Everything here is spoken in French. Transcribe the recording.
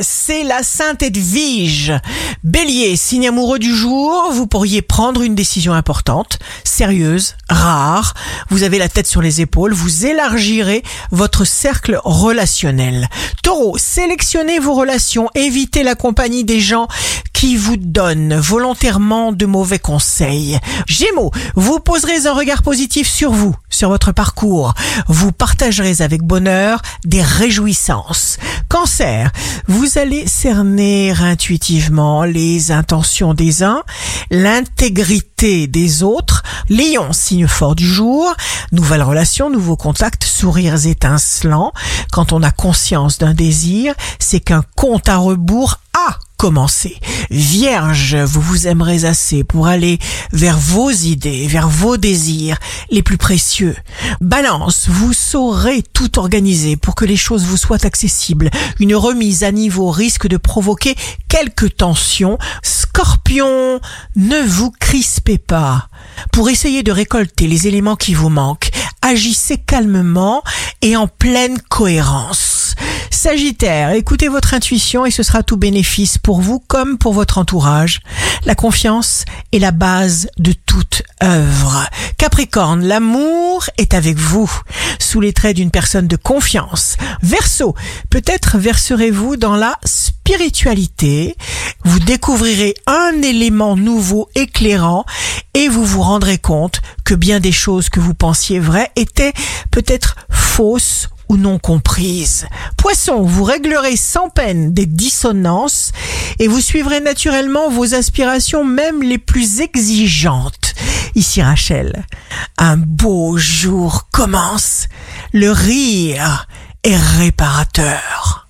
C'est la Sainte Edwige. Bélier, signe amoureux du jour, vous pourriez prendre une décision importante, sérieuse, rare. Vous avez la tête sur les épaules, vous élargirez votre cercle relationnel. Taureau, sélectionnez vos relations, évitez la compagnie des gens qui vous donnent volontairement de mauvais conseils. Gémeaux, vous poserez un regard positif sur vous, sur votre parcours. Vous partagerez avec bonheur des réjouissances. Cancer, vous allez cerner intuitivement les intentions des uns, l'intégrité des autres. Lion, signe fort du jour, nouvelles relations, nouveaux contacts, sourires étincelants. Quand on a conscience d'un désir, c'est qu'un compte à rebours a commencé. Vierge, vous vous aimerez assez pour aller vers vos idées, vers vos désirs les plus précieux. Balance, vous saurez tout organiser pour que les choses vous soient accessibles. Une remise à niveau risque de provoquer quelques tensions. Scorpion, ne vous crispez pas. Pour essayer de récolter les éléments qui vous manquent, agissez calmement et en pleine cohérence. Sagittaire, écoutez votre intuition et ce sera tout bénéfice pour vous comme pour votre entourage. La confiance est la base de toute œuvre. Capricorne, l'amour est avec vous, sous les traits d'une personne de confiance. Verseau, peut-être verserez-vous dans la spiritualité, vous découvrirez un élément nouveau éclairant et vous vous rendrez compte que bien des choses que vous pensiez vraies étaient peut-être fausses non comprises. Poisson, vous réglerez sans peine des dissonances et vous suivrez naturellement vos aspirations même les plus exigeantes. Ici Rachel, un beau jour commence. Le rire est réparateur.